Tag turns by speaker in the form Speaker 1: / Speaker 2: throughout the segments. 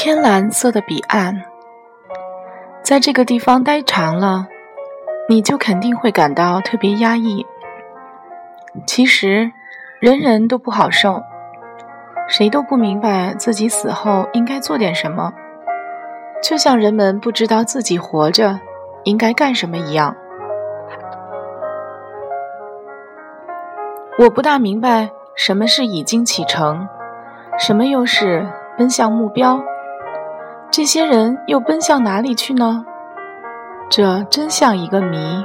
Speaker 1: 天蓝色的彼岸，在这个地方待长了，你就肯定会感到特别压抑。其实，人人都不好受，谁都不明白自己死后应该做点什么，就像人们不知道自己活着应该干什么一样。我不大明白什么是已经启程，什么又是奔向目标。这些人又奔向哪里去呢？这真像一个谜。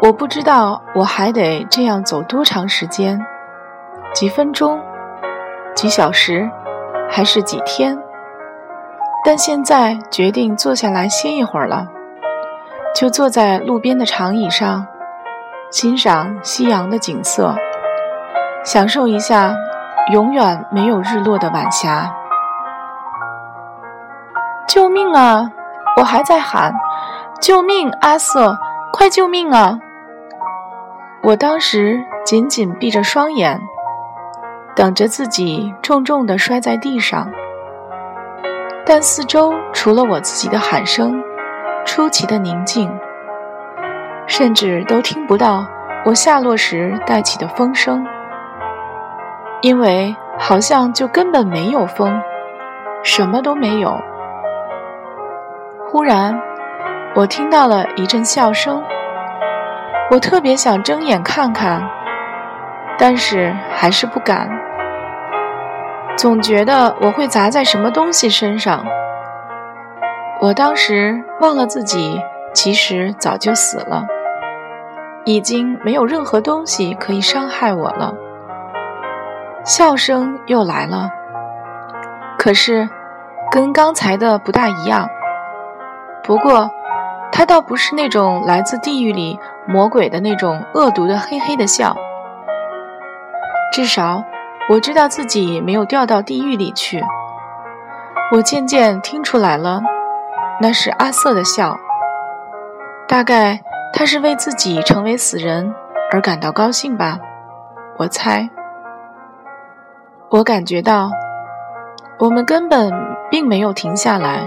Speaker 1: 我不知道我还得这样走多长时间，几分钟、几小时，还是几天？但现在决定坐下来歇一会儿了，就坐在路边的长椅上，欣赏夕阳的景色，享受一下永远没有日落的晚霞。救命啊！我还在喊：“救命，阿瑟，快救命啊！”我当时紧紧闭着双眼，等着自己重重地摔在地上。但四周除了我自己的喊声，出奇的宁静，甚至都听不到我下落时带起的风声，因为好像就根本没有风，什么都没有。忽然，我听到了一阵笑声。我特别想睁眼看看，但是还是不敢。总觉得我会砸在什么东西身上。我当时忘了自己其实早就死了，已经没有任何东西可以伤害我了。笑声又来了，可是跟刚才的不大一样。不过，他倒不是那种来自地狱里魔鬼的那种恶毒的嘿嘿的笑。至少，我知道自己没有掉到地狱里去。我渐渐听出来了，那是阿瑟的笑。大概他是为自己成为死人而感到高兴吧，我猜。我感觉到，我们根本并没有停下来。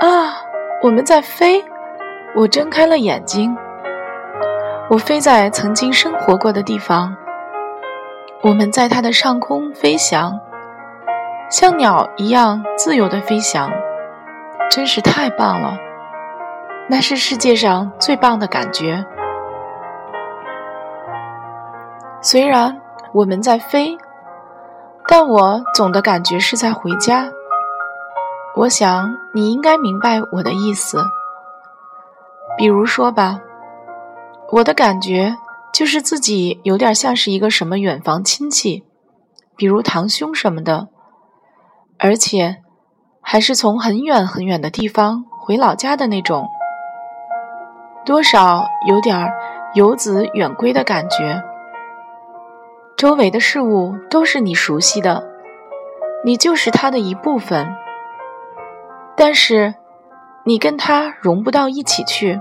Speaker 1: 啊，我们在飞！我睁开了眼睛。我飞在曾经生活过的地方。我们在它的上空飞翔，像鸟一样自由的飞翔，真是太棒了！那是世界上最棒的感觉。虽然我们在飞，但我总的感觉是在回家。我想你应该明白我的意思。比如说吧，我的感觉就是自己有点像是一个什么远房亲戚，比如堂兄什么的，而且还是从很远很远的地方回老家的那种，多少有点游子远归的感觉。周围的事物都是你熟悉的，你就是他的一部分。但是，你跟他融不到一起去，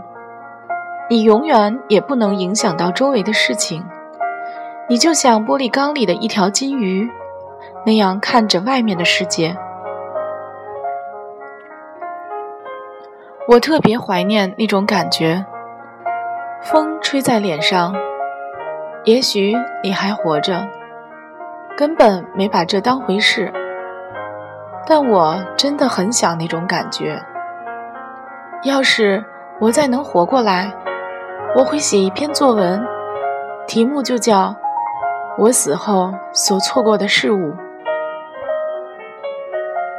Speaker 1: 你永远也不能影响到周围的事情。你就像玻璃缸里的一条金鱼，那样看着外面的世界。我特别怀念那种感觉，风吹在脸上。也许你还活着，根本没把这当回事。但我真的很想那种感觉。要是我再能活过来，我会写一篇作文，题目就叫《我死后所错过的事物》。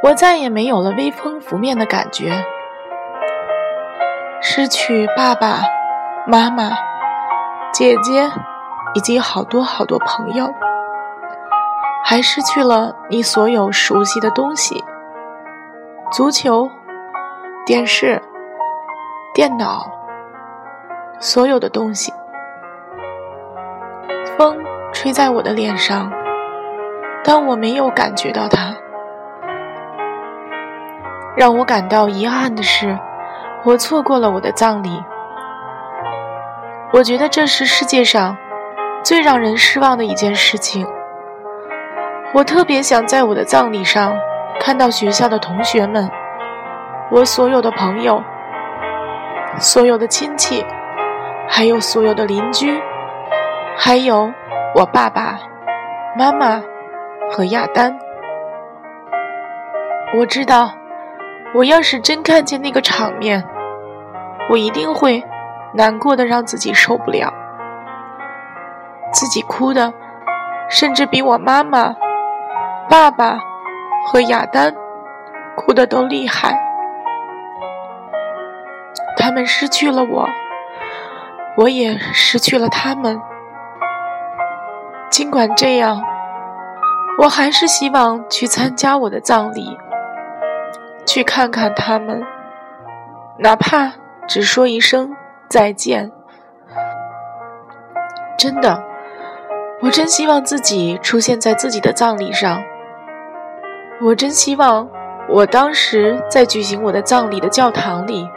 Speaker 1: 我再也没有了微风拂面的感觉，失去爸爸妈妈、姐姐以及好多好多朋友。还失去了你所有熟悉的东西：足球、电视、电脑，所有的东西。风吹在我的脸上，但我没有感觉到它。让我感到遗憾的是，我错过了我的葬礼。我觉得这是世界上最让人失望的一件事情。我特别想在我的葬礼上看到学校的同学们，我所有的朋友，所有的亲戚，还有所有的邻居，还有我爸爸妈妈和亚丹。我知道，我要是真看见那个场面，我一定会难过的让自己受不了，自己哭的，甚至比我妈妈、爸爸和亚丹哭的都厉害。他们失去了我，我也失去了他们。尽管这样，我还是希望去参加我的葬礼。去看看他们，哪怕只说一声再见。真的，我真希望自己出现在自己的葬礼上。我真希望我当时在举行我的葬礼的教堂里。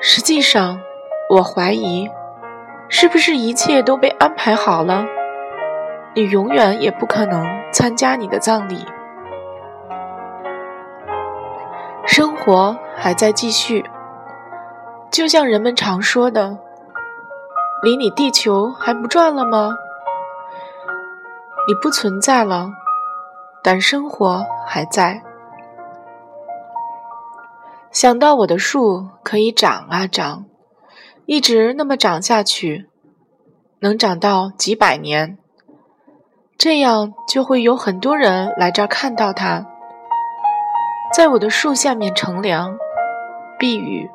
Speaker 1: 实际上，我怀疑，是不是一切都被安排好了？你永远也不可能参加你的葬礼。生活还在继续，就像人们常说的：“离你地球还不转了吗？”你不存在了，但生活还在。想到我的树可以长啊长，一直那么长下去，能长到几百年，这样就会有很多人来这儿看到它。在我的树下面乘凉、避雨。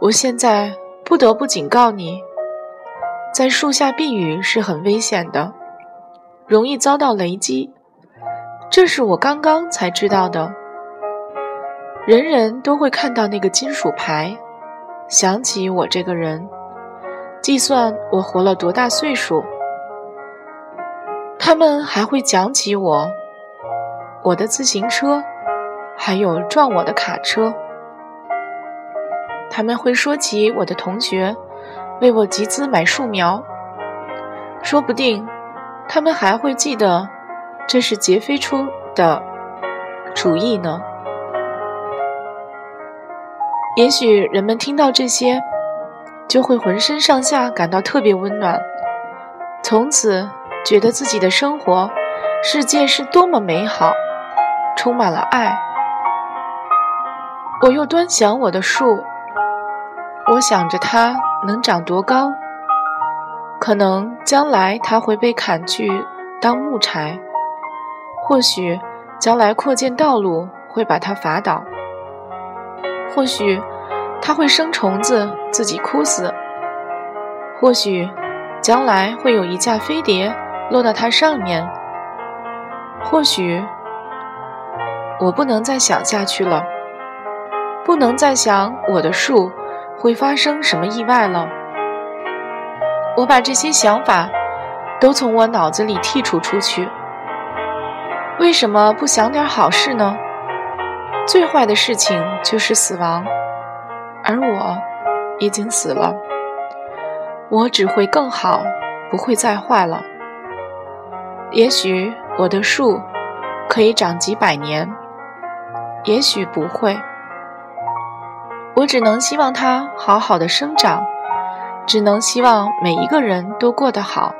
Speaker 1: 我现在不得不警告你，在树下避雨是很危险的，容易遭到雷击。这是我刚刚才知道的。人人都会看到那个金属牌，想起我这个人，计算我活了多大岁数。他们还会讲起我，我的自行车。还有撞我的卡车，他们会说起我的同学为我集资买树苗，说不定他们还会记得这是杰飞出的主意呢。也许人们听到这些，就会浑身上下感到特别温暖，从此觉得自己的生活世界是多么美好，充满了爱。我又端详我的树，我想着它能长多高。可能将来它会被砍去当木柴，或许将来扩建道路会把它伐倒，或许它会生虫子自己枯死，或许将来会有一架飞碟落到它上面，或许我不能再想下去了。不能再想我的树会发生什么意外了。我把这些想法都从我脑子里剔除出去。为什么不想点好事呢？最坏的事情就是死亡，而我已经死了。我只会更好，不会再坏了。也许我的树可以长几百年，也许不会。我只能希望它好好的生长，只能希望每一个人都过得好。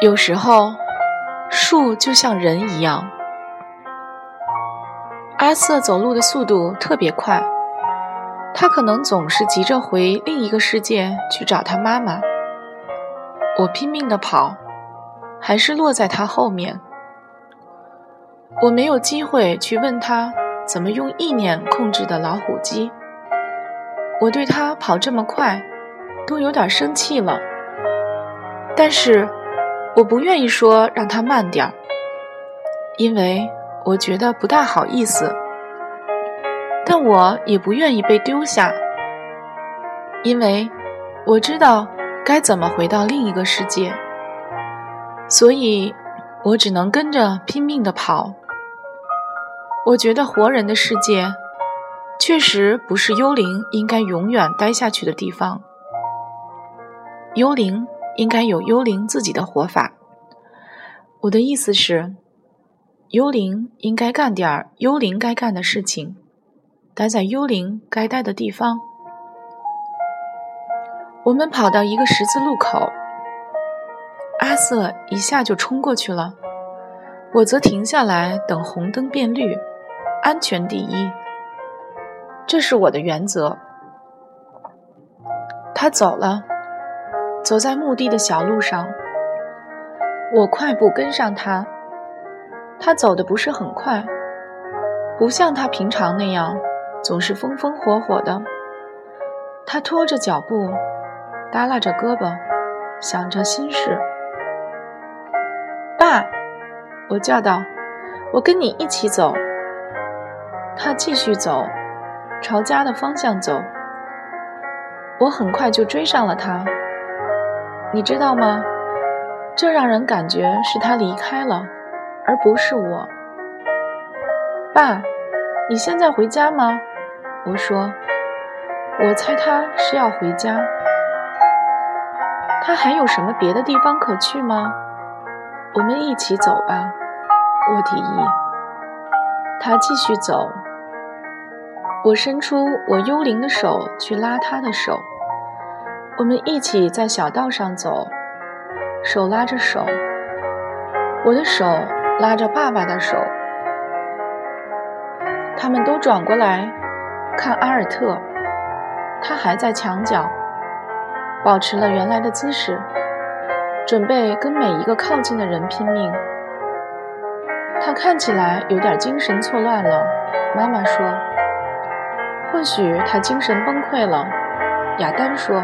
Speaker 1: 有时候，树就像人一样。阿瑟走路的速度特别快，他可能总是急着回另一个世界去找他妈妈。我拼命的跑，还是落在他后面。我没有机会去问他。怎么用意念控制的老虎机？我对他跑这么快，都有点生气了。但是我不愿意说让他慢点儿，因为我觉得不大好意思。但我也不愿意被丢下，因为我知道该怎么回到另一个世界。所以，我只能跟着拼命的跑。我觉得活人的世界确实不是幽灵应该永远待下去的地方。幽灵应该有幽灵自己的活法。我的意思是，幽灵应该干点幽灵该干的事情，待在幽灵该待的地方。我们跑到一个十字路口，阿瑟一下就冲过去了，我则停下来等红灯变绿，安全第一，这是我的原则。他走了，走在墓地的小路上，我快步跟上他。他走的不是很快，不像他平常那样总是风风火火的，他拖着脚步。耷拉着胳膊，想着心事。爸，我叫道：“我跟你一起走。”他继续走，朝家的方向走。我很快就追上了他。你知道吗？这让人感觉是他离开了，而不是我。爸，你现在回家吗？我说。我猜他是要回家。他还有什么别的地方可去吗？我们一起走吧，我提议。他继续走，我伸出我幽灵的手去拉他的手。我们一起在小道上走，手拉着手。我的手拉着爸爸的手。他们都转过来看阿尔特，他还在墙角。保持了原来的姿势，准备跟每一个靠近的人拼命。他看起来有点精神错乱了。妈妈说：“或许他精神崩溃了。”亚丹说：“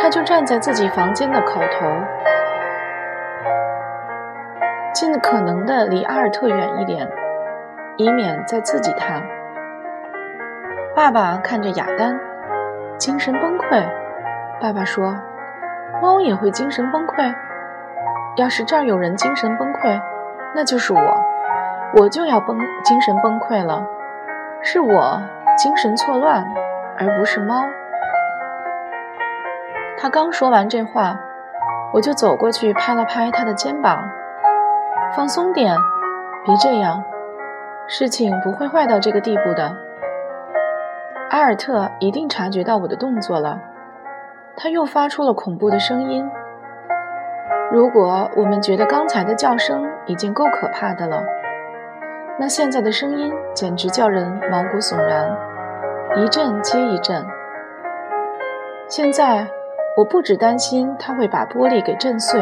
Speaker 1: 他就站在自己房间的口头，尽可能的离阿尔特远一点，以免再刺激他。”爸爸看着亚丹，精神崩溃。爸爸说：“猫也会精神崩溃。要是这儿有人精神崩溃，那就是我，我就要崩精神崩溃了。是我精神错乱，而不是猫。”他刚说完这话，我就走过去拍了拍他的肩膀：“放松点，别这样，事情不会坏到这个地步的。”阿尔特一定察觉到我的动作了。他又发出了恐怖的声音。如果我们觉得刚才的叫声已经够可怕的了，那现在的声音简直叫人毛骨悚然，一阵接一阵。现在我不只担心他会把玻璃给震碎，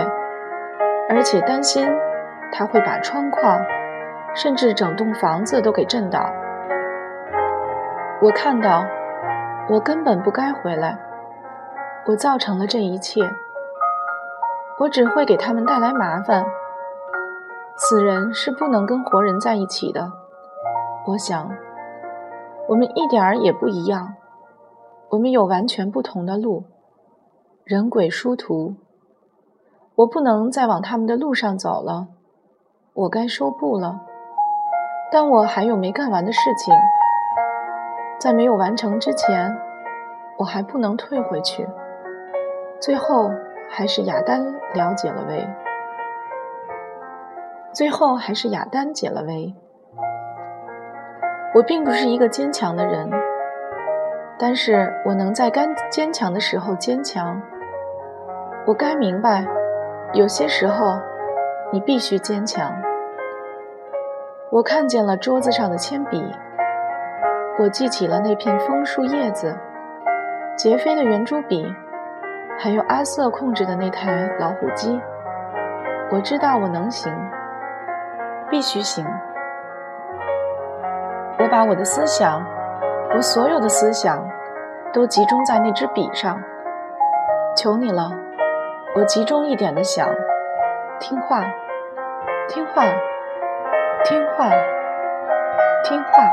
Speaker 1: 而且担心他会把窗框，甚至整栋房子都给震倒。我看到，我根本不该回来。我造成了这一切，我只会给他们带来麻烦。死人是不能跟活人在一起的。我想，我们一点儿也不一样，我们有完全不同的路，人鬼殊途。我不能再往他们的路上走了，我该收布了。但我还有没干完的事情，在没有完成之前，我还不能退回去。最后还是亚丹了解了威。最后还是亚丹解了围。我并不是一个坚强的人，但是我能在干坚强的时候坚强。我该明白，有些时候你必须坚强。我看见了桌子上的铅笔，我记起了那片枫树叶子，杰飞的圆珠笔。还有阿瑟控制的那台老虎机，我知道我能行，必须行。我把我的思想，我所有的思想，都集中在那支笔上。求你了，我集中一点的想，听话，听话，听话，听话。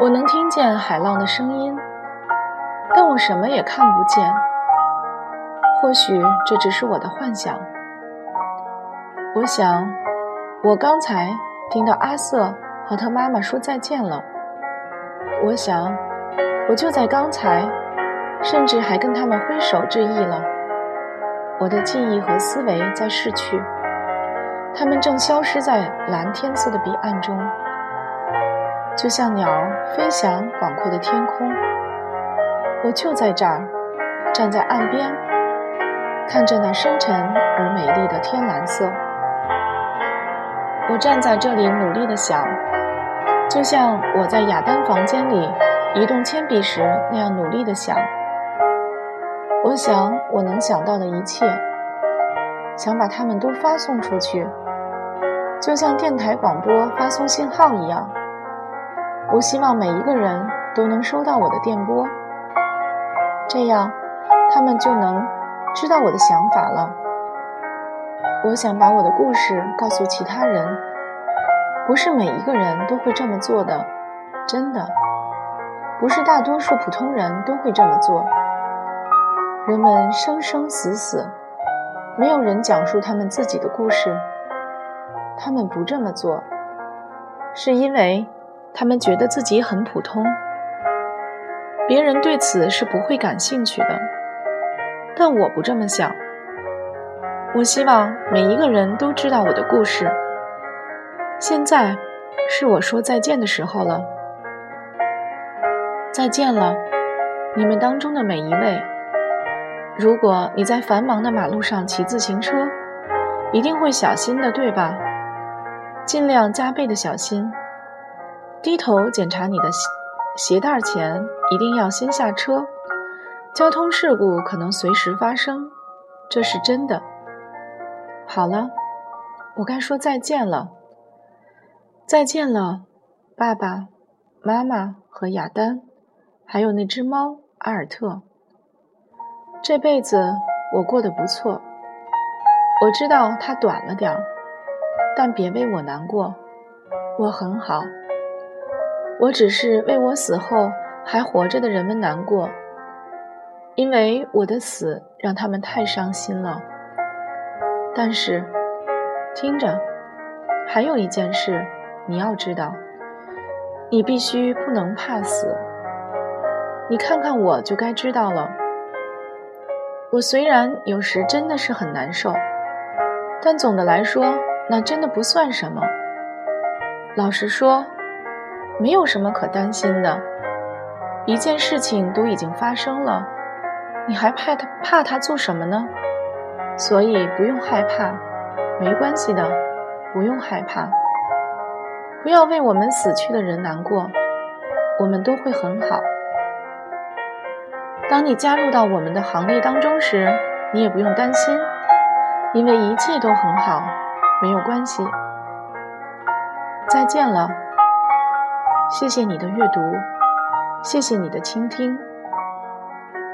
Speaker 1: 我能听见海浪的声音。但我什么也看不见，或许这只是我的幻想。我想，我刚才听到阿瑟和他妈妈说再见了。我想，我就在刚才，甚至还跟他们挥手致意了。我的记忆和思维在逝去，它们正消失在蓝天色的彼岸中，就像鸟儿飞翔广阔的天空。我就在这儿，站在岸边，看着那深沉而美丽的天蓝色。我站在这里，努力的想，就像我在亚丹房间里移动铅笔时那样努力的想。我想我能想到的一切，想把它们都发送出去。就像电台广播发送信号一样，我希望每一个人都能收到我的电波，这样他们就能知道我的想法了。我想把我的故事告诉其他人，不是每一个人都会这么做的，真的，不是大多数普通人都会这么做。人们生生死死，没有人讲述他们自己的故事。他们不这么做，是因为他们觉得自己很普通，别人对此是不会感兴趣的。但我不这么想，我希望每一个人都知道我的故事。现在是我说再见的时候了，再见了，你们当中的每一位。如果你在繁忙的马路上骑自行车，一定会小心的，对吧？尽量加倍的小心，低头检查你的鞋鞋带前，一定要先下车。交通事故可能随时发生，这是真的。好了，我该说再见了。再见了，爸爸妈妈和亚丹，还有那只猫阿尔特。这辈子我过得不错，我知道它短了点儿。但别为我难过，我很好。我只是为我死后还活着的人们难过，因为我的死让他们太伤心了。但是，听着，还有一件事你要知道：你必须不能怕死。你看看我就该知道了。我虽然有时真的是很难受，但总的来说。那真的不算什么。老实说，没有什么可担心的。一件事情都已经发生了，你还怕他怕他做什么呢？所以不用害怕，没关系的，不用害怕。不要为我们死去的人难过，我们都会很好。当你加入到我们的行列当中时，你也不用担心，因为一切都很好。没有关系，再见了。谢谢你的阅读，谢谢你的倾听。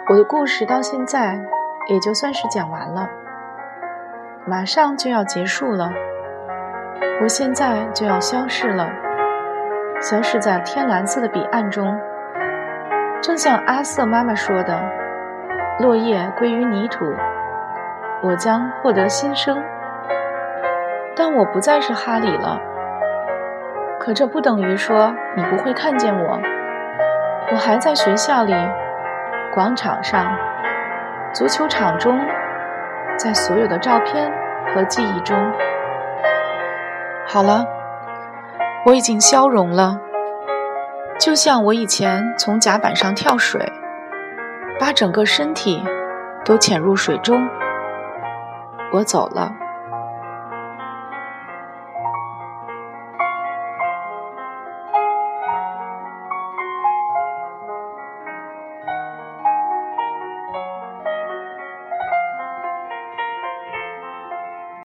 Speaker 1: 我的故事到现在也就算是讲完了，马上就要结束了。我现在就要消失了，消失在天蓝色的彼岸中。正像阿瑟妈妈说的：“落叶归于泥土，我将获得新生。”但我不再是哈里了，可这不等于说你不会看见我。我还在学校里、广场上、足球场中，在所有的照片和记忆中。好了，我已经消融了，就像我以前从甲板上跳水，把整个身体都潜入水中。我走了。